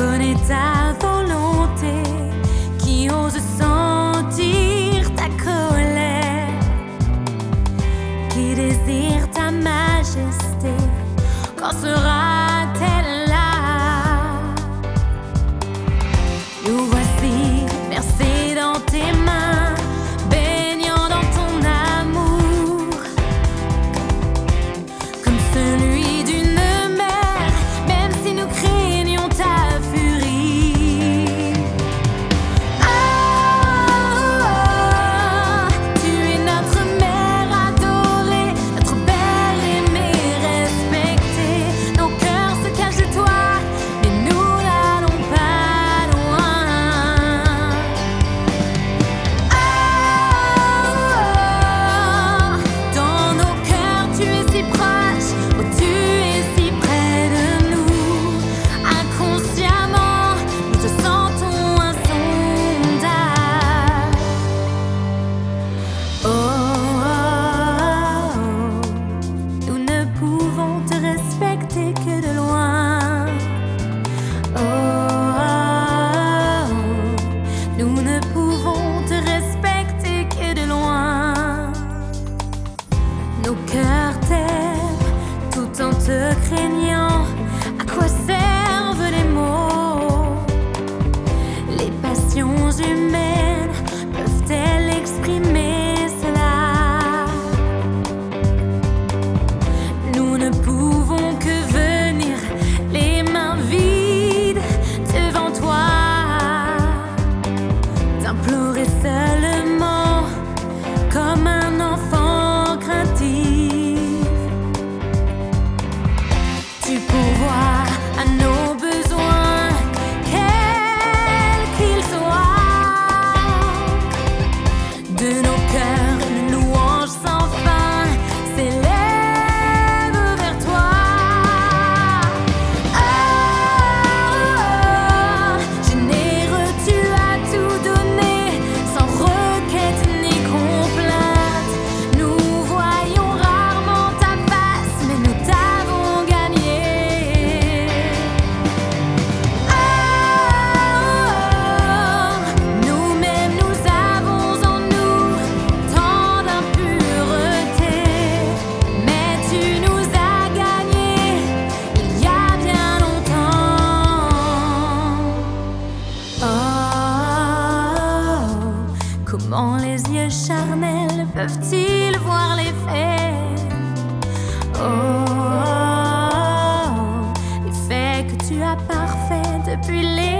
connais ta volonté qui ose sentir ta colère, qui désire ta majesté. Quand sera-t-elle là? Nous voici versés dans tes mains. Baignant dans ton amour, comme celui Comment les yeux charnels peuvent-ils voir les faits? Oh oh, oh, oh, les faits que tu as parfaits depuis les